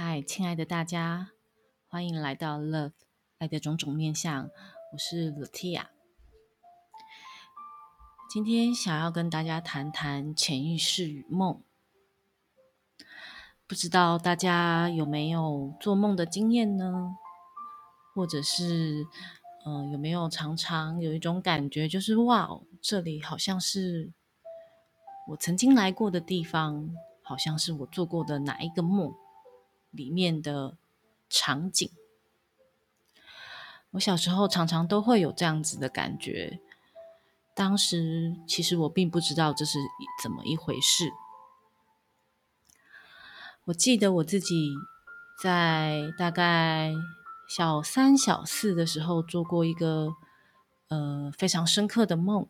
嗨，亲爱的大家，欢迎来到 Love 爱的种种面相，我是 Lutia。今天想要跟大家谈谈潜意识与梦。不知道大家有没有做梦的经验呢？或者是，呃，有没有常常有一种感觉，就是哇，这里好像是我曾经来过的地方，好像是我做过的哪一个梦里面的场景。我小时候常常都会有这样子的感觉，当时其实我并不知道这是怎么一回事。我记得我自己在大概小三、小四的时候做过一个呃非常深刻的梦。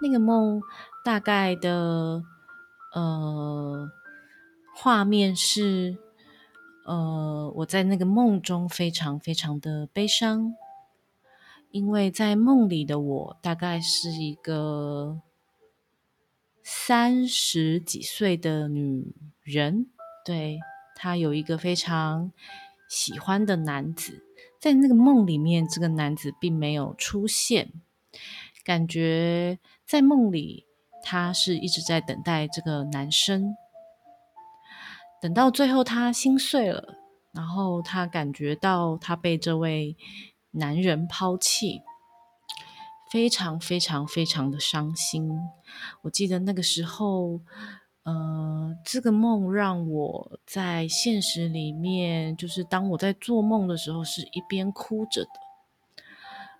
那个梦大概的呃画面是，呃我在那个梦中非常非常的悲伤，因为在梦里的我大概是一个三十几岁的女人，对她有一个非常喜欢的男子，在那个梦里面，这个男子并没有出现，感觉。在梦里，他是一直在等待这个男生，等到最后他心碎了，然后他感觉到他被这位男人抛弃，非常非常非常的伤心。我记得那个时候，呃，这个梦让我在现实里面，就是当我在做梦的时候，是一边哭着的，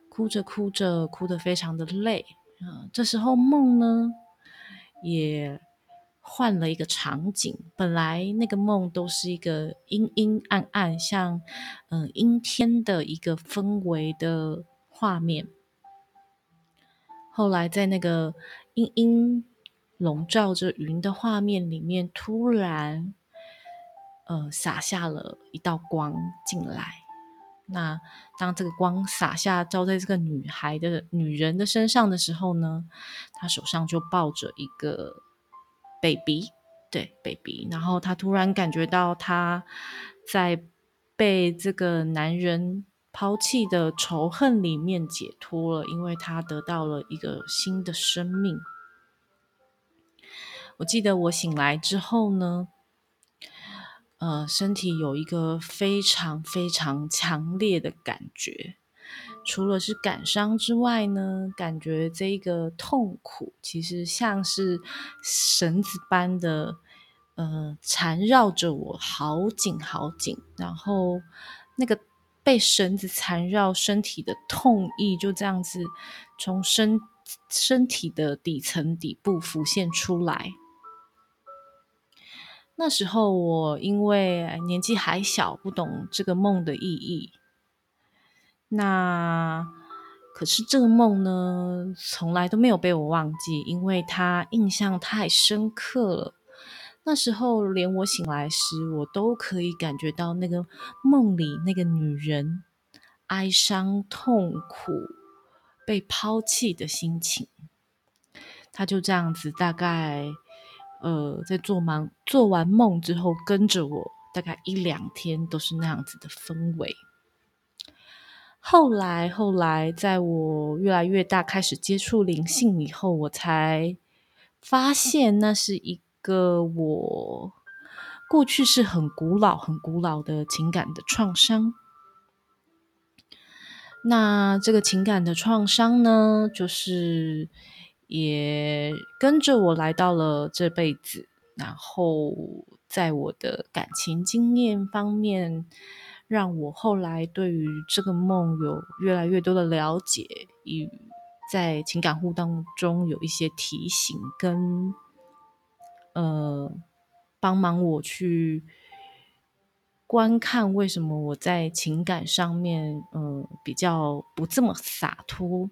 哭着哭着，哭得非常的累。嗯，这时候梦呢也换了一个场景。本来那个梦都是一个阴阴暗暗，像嗯阴天的一个氛围的画面。后来在那个阴阴笼罩着云的画面里面，突然呃洒下了一道光进来。那当这个光洒下，照在这个女孩的女人的身上的时候呢，她手上就抱着一个 baby，对 baby，然后她突然感觉到她在被这个男人抛弃的仇恨里面解脱了，因为她得到了一个新的生命。我记得我醒来之后呢。呃，身体有一个非常非常强烈的感觉，除了是感伤之外呢，感觉这一个痛苦其实像是绳子般的，呃，缠绕着我，好紧好紧。然后那个被绳子缠绕身体的痛意，就这样子从身身体的底层底部浮现出来。那时候我因为年纪还小，不懂这个梦的意义。那可是这个梦呢，从来都没有被我忘记，因为它印象太深刻了。那时候连我醒来时，我都可以感觉到那个梦里那个女人哀伤、痛苦、被抛弃的心情。她就这样子，大概。呃，在做完做完梦之后，跟着我大概一两天都是那样子的氛围。后来，后来，在我越来越大，开始接触灵性以后，我才发现那是一个我过去是很古老、很古老的情感的创伤。那这个情感的创伤呢，就是。也跟着我来到了这辈子，然后在我的感情经验方面，让我后来对于这个梦有越来越多的了解，与在情感互动中有一些提醒，跟呃帮忙我去观看为什么我在情感上面，呃比较不这么洒脱。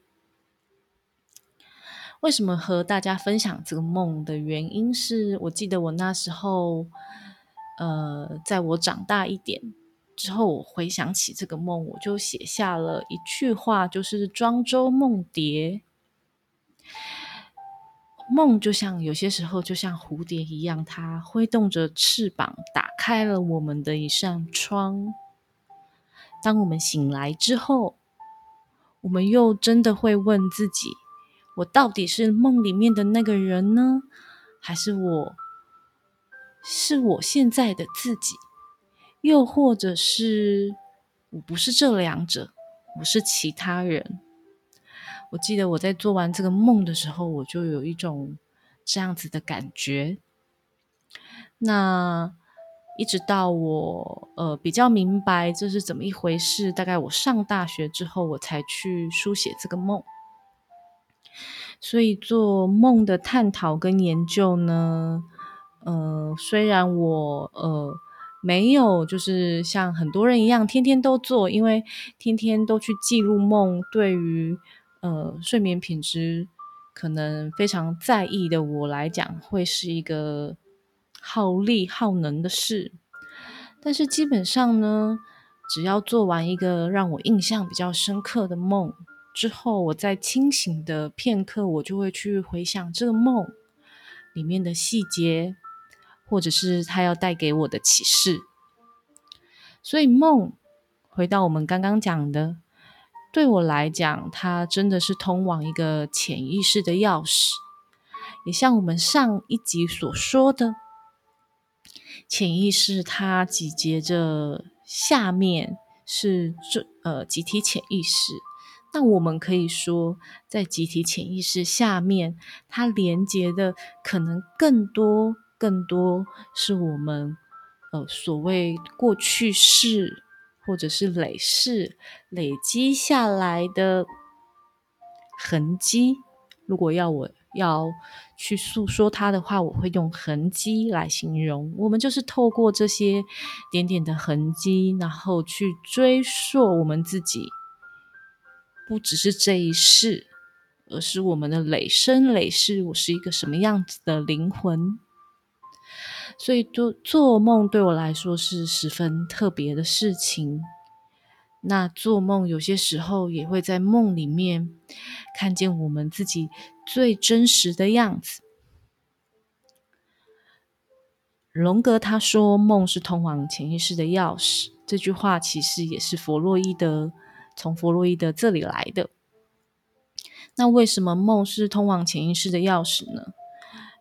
为什么和大家分享这个梦的原因是，我记得我那时候，呃，在我长大一点之后，我回想起这个梦，我就写下了一句话，就是“庄周梦蝶”。梦就像有些时候就像蝴蝶一样，它挥动着翅膀，打开了我们的一扇窗。当我们醒来之后，我们又真的会问自己：我到底是梦里面的那个人呢，还是我是我现在的自己？又或者是我不是这两者，我是其他人？我记得我在做完这个梦的时候，我就有一种这样子的感觉。那一直到我呃比较明白这是怎么一回事，大概我上大学之后，我才去书写这个梦。所以做梦的探讨跟研究呢，呃，虽然我呃没有就是像很多人一样天天都做，因为天天都去记录梦，对于呃，睡眠品质可能非常在意的我来讲，会是一个耗力耗能的事。但是基本上呢，只要做完一个让我印象比较深刻的梦之后，我在清醒的片刻，我就会去回想这个梦里面的细节，或者是它要带给我的启示。所以梦，回到我们刚刚讲的。对我来讲，它真的是通往一个潜意识的钥匙。也像我们上一集所说的，潜意识它集结着下面是这呃集体潜意识。那我们可以说，在集体潜意识下面，它连接的可能更多更多是我们呃所谓过去式。或者是累世累积下来的痕迹，如果要我要去诉说它的话，我会用痕迹来形容。我们就是透过这些点点的痕迹，然后去追溯我们自己，不只是这一世，而是我们的累生累世，我是一个什么样子的灵魂。所以做做梦对我来说是十分特别的事情。那做梦有些时候也会在梦里面看见我们自己最真实的样子。荣格他说：“梦是通往潜意识的钥匙。”这句话其实也是弗洛伊德从弗洛伊德这里来的。那为什么梦是通往潜意识的钥匙呢？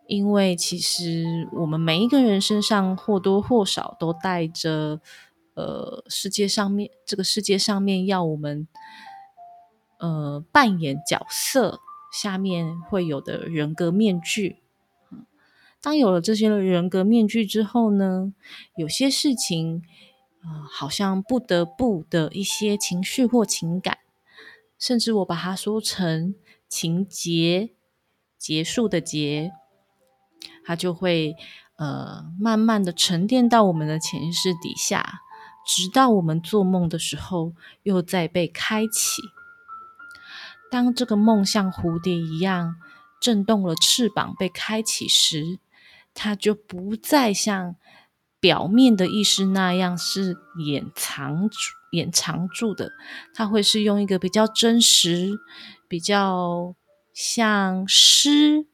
因为其实我们每一个人身上或多或少都带着，呃，世界上面这个世界上面要我们，呃，扮演角色下面会有的人格面具。当有了这些人格面具之后呢，有些事情啊，好像不得不的一些情绪或情感，甚至我把它说成情节结束的结。它就会呃慢慢的沉淀到我们的潜意识底下，直到我们做梦的时候又再被开启。当这个梦像蝴蝶一样震动了翅膀被开启时，它就不再像表面的意识那样是掩藏住、掩藏住的，它会是用一个比较真实、比较像诗。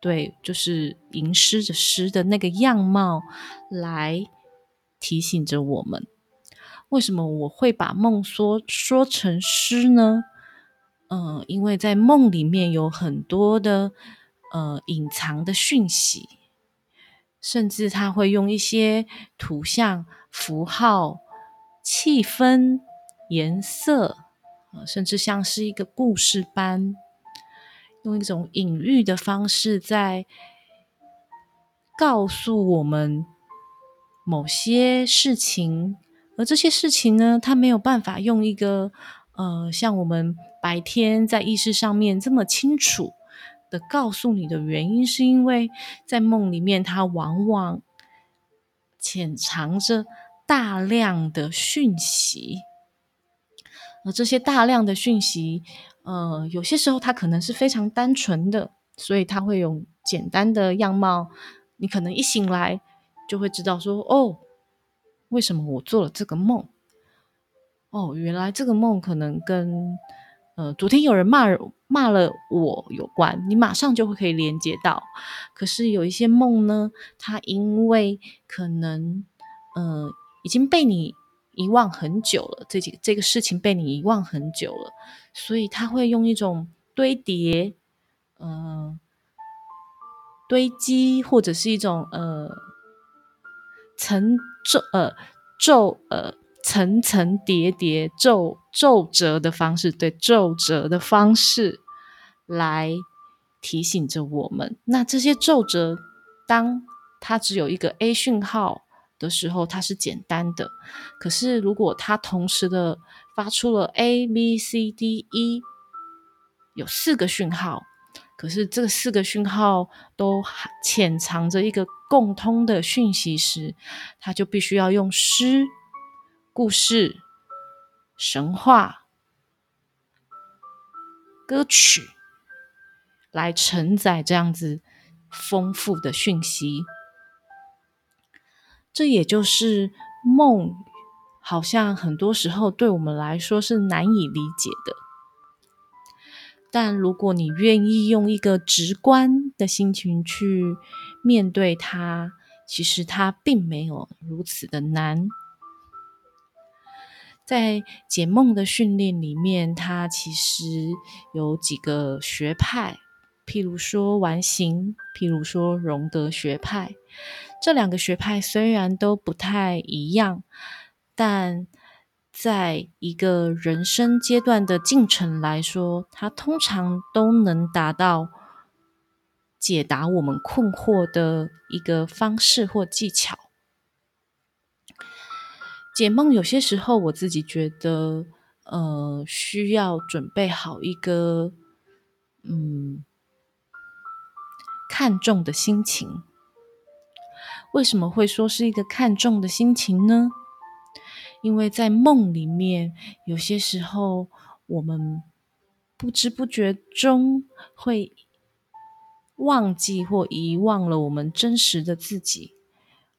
对，就是吟诗的诗的那个样貌，来提醒着我们。为什么我会把梦说说成诗呢？嗯，因为在梦里面有很多的呃隐藏的讯息，甚至他会用一些图像、符号、气氛、颜色，甚至像是一个故事般。用一种隐喻的方式，在告诉我们某些事情，而这些事情呢，它没有办法用一个呃，像我们白天在意识上面这么清楚的告诉你的原因，是因为在梦里面，它往往潜藏着大量的讯息，而这些大量的讯息。呃，有些时候它可能是非常单纯的，所以它会用简单的样貌，你可能一醒来就会知道说，哦，为什么我做了这个梦？哦，原来这个梦可能跟呃昨天有人骂骂了我有关，你马上就会可以连接到。可是有一些梦呢，它因为可能，呃，已经被你遗忘很久了，这几这个事情被你遗忘很久了，所以它会用一种堆叠，嗯，堆积或者是一种呃层皱呃皱呃。层层叠叠、皱皱褶的方式，对皱褶的方式来提醒着我们。那这些皱褶，当它只有一个 A 讯号的时候，它是简单的；可是如果它同时的发出了 A、B、C、D、E，有四个讯号，可是这四个讯号都潜藏着一个共通的讯息时，它就必须要用诗。故事、神话、歌曲来承载这样子丰富的讯息，这也就是梦，好像很多时候对我们来说是难以理解的。但如果你愿意用一个直观的心情去面对它，其实它并没有如此的难。在解梦的训练里面，它其实有几个学派，譬如说完形，譬如说荣德学派。这两个学派虽然都不太一样，但在一个人生阶段的进程来说，它通常都能达到解答我们困惑的一个方式或技巧。解梦有些时候，我自己觉得，呃，需要准备好一个，嗯，看重的心情。为什么会说是一个看重的心情呢？因为在梦里面，有些时候我们不知不觉中会忘记或遗忘了我们真实的自己。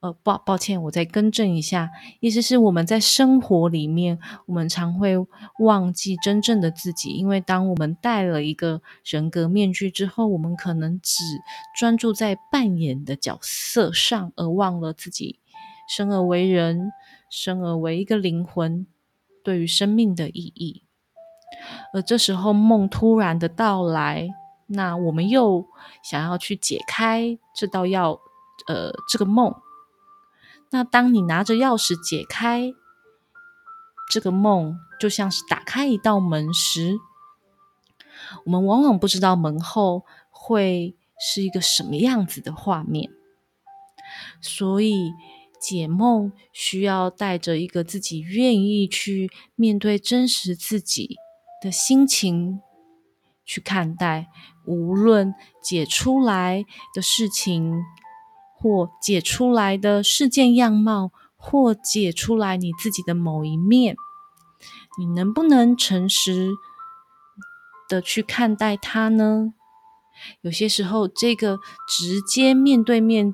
呃，抱抱歉，我再更正一下，意思是我们在生活里面，我们常会忘记真正的自己，因为当我们戴了一个人格面具之后，我们可能只专注在扮演的角色上，而忘了自己生而为人，生而为一个灵魂对于生命的意义。而这时候梦突然的到来，那我们又想要去解开这道要呃这个梦。那当你拿着钥匙解开这个梦，就像是打开一道门时，我们往往不知道门后会是一个什么样子的画面。所以解梦需要带着一个自己愿意去面对真实自己的心情去看待，无论解出来的事情。或解出来的事件样貌，或解出来你自己的某一面，你能不能诚实的去看待它呢？有些时候，这个直接面对面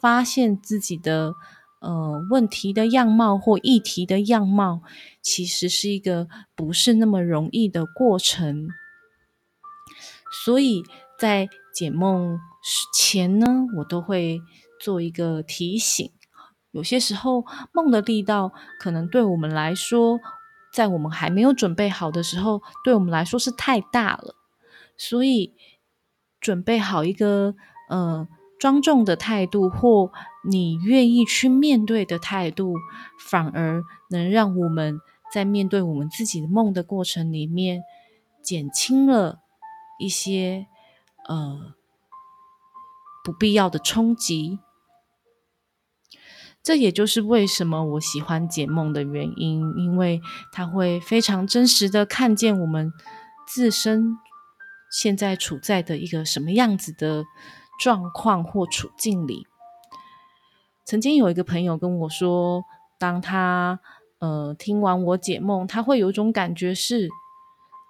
发现自己的呃问题的样貌或议题的样貌，其实是一个不是那么容易的过程。所以在解梦。前呢，我都会做一个提醒。有些时候梦的力道，可能对我们来说，在我们还没有准备好的时候，对我们来说是太大了。所以，准备好一个呃庄重的态度，或你愿意去面对的态度，反而能让我们在面对我们自己的梦的过程里面，减轻了一些呃。不必要的冲击，这也就是为什么我喜欢解梦的原因，因为它会非常真实的看见我们自身现在处在的一个什么样子的状况或处境里。曾经有一个朋友跟我说，当他呃听完我解梦，他会有一种感觉是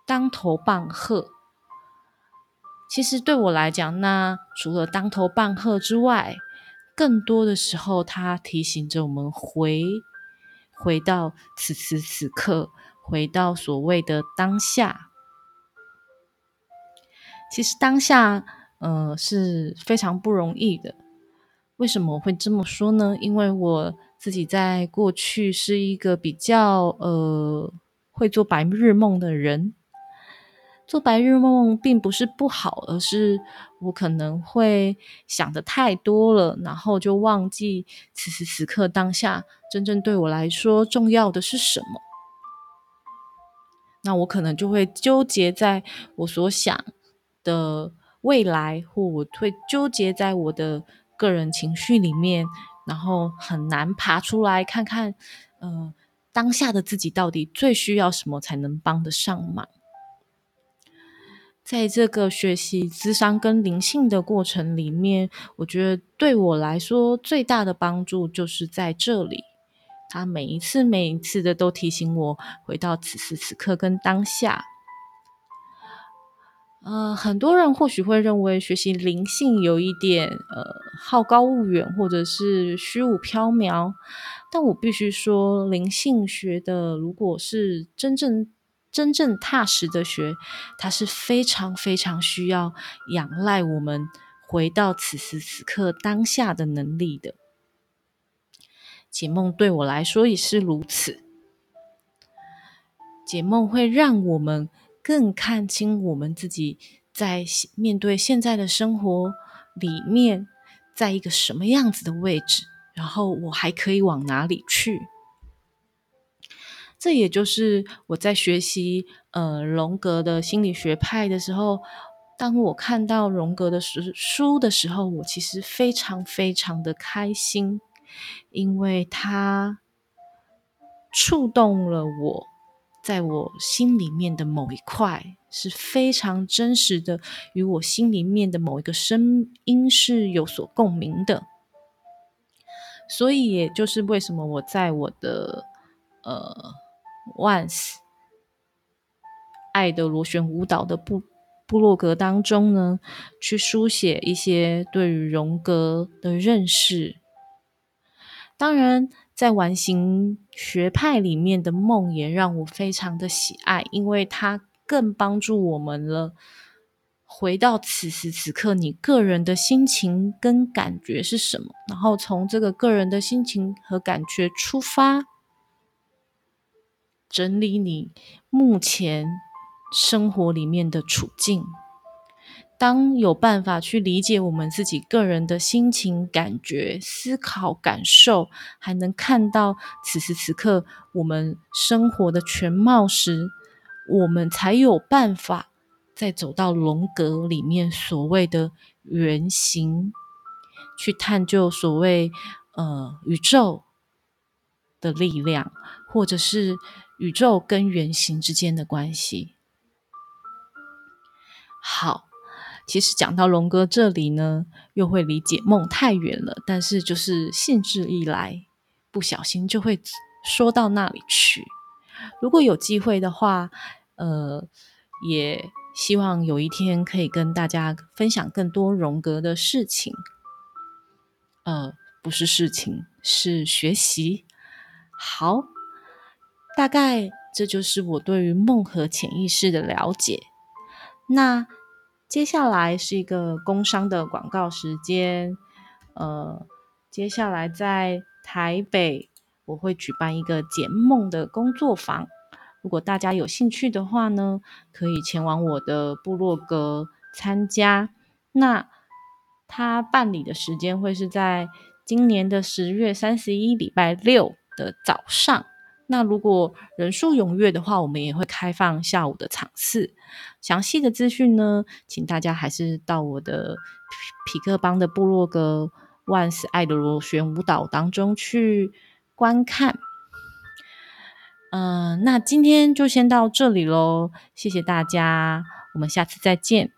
当头棒喝。其实对我来讲，那除了当头棒喝之外，更多的时候，它提醒着我们回回到此时此刻，回到所谓的当下。其实当下，呃，是非常不容易的。为什么会这么说呢？因为我自己在过去是一个比较呃会做白日梦的人。做白日梦并不是不好，而是我可能会想的太多了，然后就忘记此时此刻当下真正对我来说重要的是什么。那我可能就会纠结在我所想的未来，或我会纠结在我的个人情绪里面，然后很难爬出来看看，呃，当下的自己到底最需要什么才能帮得上忙。在这个学习智商跟灵性的过程里面，我觉得对我来说最大的帮助就是在这里。他每一次、每一次的都提醒我回到此时此刻跟当下。呃，很多人或许会认为学习灵性有一点呃好高骛远，或者是虚无缥缈。但我必须说，灵性学的如果是真正真正踏实的学，它是非常非常需要仰赖我们回到此时此刻当下的能力的。解梦对我来说也是如此。解梦会让我们更看清我们自己在面对现在的生活里面，在一个什么样子的位置，然后我还可以往哪里去。这也就是我在学习呃荣格的心理学派的时候，当我看到荣格的书书的时候，我其实非常非常的开心。因为它触动了我，在我心里面的某一块是非常真实的，与我心里面的某一个声音是有所共鸣的。所以，也就是为什么我在我的呃，Once 爱的螺旋舞蹈的部部落格当中呢，去书写一些对于荣格的认识。当然，在完形学派里面的梦也让我非常的喜爱，因为它更帮助我们了。回到此时此刻，你个人的心情跟感觉是什么？然后从这个个人的心情和感觉出发，整理你目前生活里面的处境。当有办法去理解我们自己个人的心情、感觉、思考、感受，还能看到此时此刻我们生活的全貌时，我们才有办法再走到龙格里面所谓的原型，去探究所谓呃宇宙的力量，或者是宇宙跟原型之间的关系。好。其实讲到龙哥这里呢，又会离解梦太远了。但是就是兴致一来，不小心就会说到那里去。如果有机会的话，呃，也希望有一天可以跟大家分享更多荣格的事情。呃，不是事情，是学习。好，大概这就是我对于梦和潜意识的了解。那。接下来是一个工商的广告时间，呃，接下来在台北我会举办一个解梦的工作坊，如果大家有兴趣的话呢，可以前往我的部落格参加。那他办理的时间会是在今年的十月三十一礼拜六的早上。那如果人数踊跃的话，我们也会开放下午的场次。详细的资讯呢，请大家还是到我的皮克邦的部落格“万斯爱的螺旋舞蹈”当中去观看。嗯，那今天就先到这里喽，谢谢大家，我们下次再见。